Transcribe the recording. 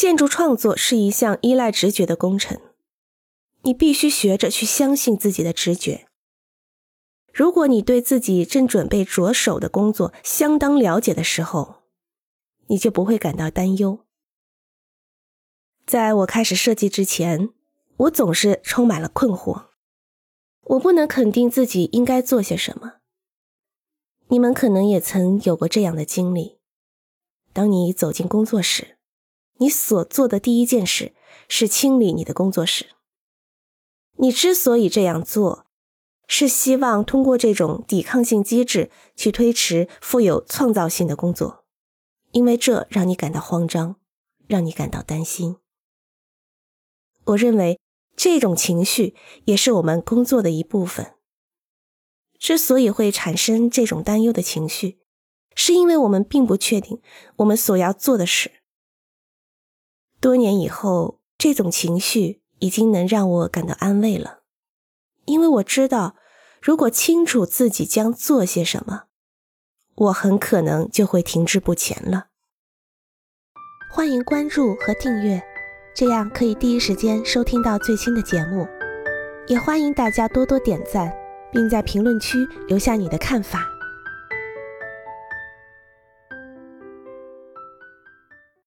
建筑创作是一项依赖直觉的工程，你必须学着去相信自己的直觉。如果你对自己正准备着手的工作相当了解的时候，你就不会感到担忧。在我开始设计之前，我总是充满了困惑，我不能肯定自己应该做些什么。你们可能也曾有过这样的经历：当你走进工作室，你所做的第一件事是清理你的工作室。你之所以这样做，是希望通过这种抵抗性机制去推迟富有创造性的工作，因为这让你感到慌张，让你感到担心。我认为这种情绪也是我们工作的一部分。之所以会产生这种担忧的情绪，是因为我们并不确定我们所要做的事。多年以后，这种情绪已经能让我感到安慰了，因为我知道，如果清楚自己将做些什么，我很可能就会停滞不前了。欢迎关注和订阅，这样可以第一时间收听到最新的节目。也欢迎大家多多点赞。并在评论区留下你的看法。